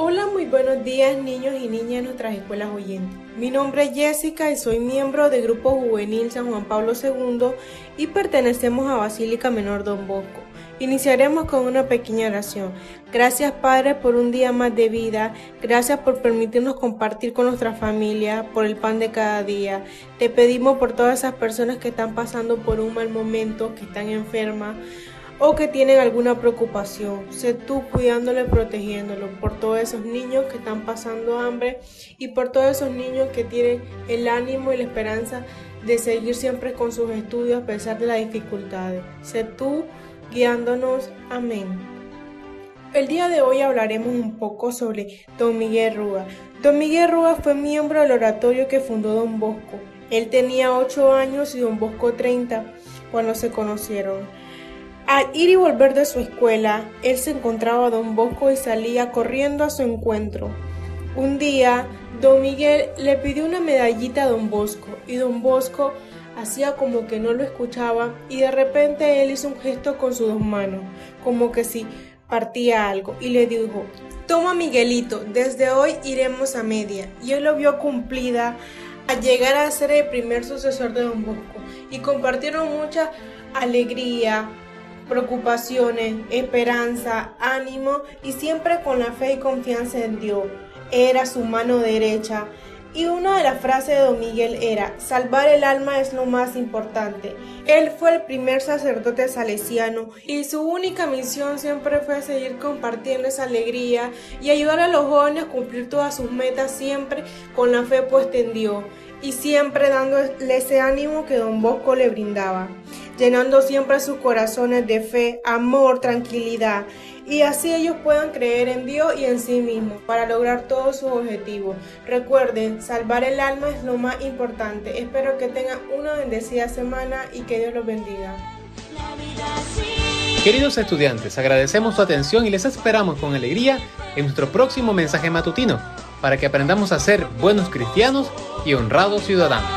Hola, muy buenos días niños y niñas de nuestras escuelas oyentes. Mi nombre es Jessica y soy miembro del Grupo Juvenil San Juan Pablo II y pertenecemos a Basílica Menor Don Bosco. Iniciaremos con una pequeña oración. Gracias Padre por un día más de vida, gracias por permitirnos compartir con nuestra familia, por el pan de cada día. Te pedimos por todas esas personas que están pasando por un mal momento, que están enfermas o que tienen alguna preocupación. Sé tú cuidándolo y protegiéndolo por todos esos niños que están pasando hambre y por todos esos niños que tienen el ánimo y la esperanza de seguir siempre con sus estudios a pesar de las dificultades. Sé tú guiándonos. Amén. El día de hoy hablaremos un poco sobre Don Miguel Rúa. Don Miguel Rúa fue miembro del oratorio que fundó Don Bosco. Él tenía 8 años y Don Bosco 30 cuando se conocieron. Al ir y volver de su escuela, él se encontraba a don Bosco y salía corriendo a su encuentro. Un día, don Miguel le pidió una medallita a don Bosco y don Bosco hacía como que no lo escuchaba y de repente él hizo un gesto con sus dos manos, como que si partía algo y le dijo, toma Miguelito, desde hoy iremos a media. Y él lo vio cumplida a llegar a ser el primer sucesor de don Bosco y compartieron mucha alegría, preocupaciones, esperanza, ánimo y siempre con la fe y confianza en Dios. Era su mano derecha. Y una de las frases de Don Miguel era, salvar el alma es lo más importante. Él fue el primer sacerdote salesiano y su única misión siempre fue seguir compartiendo esa alegría y ayudar a los jóvenes a cumplir todas sus metas siempre con la fe puesta en Dios y siempre dándole ese ánimo que Don Bosco le brindaba llenando siempre sus corazones de fe, amor, tranquilidad, y así ellos puedan creer en Dios y en sí mismos para lograr todos sus objetivos. Recuerden, salvar el alma es lo más importante. Espero que tengan una bendecida semana y que Dios los bendiga. Queridos estudiantes, agradecemos su atención y les esperamos con alegría en nuestro próximo mensaje matutino para que aprendamos a ser buenos cristianos y honrados ciudadanos.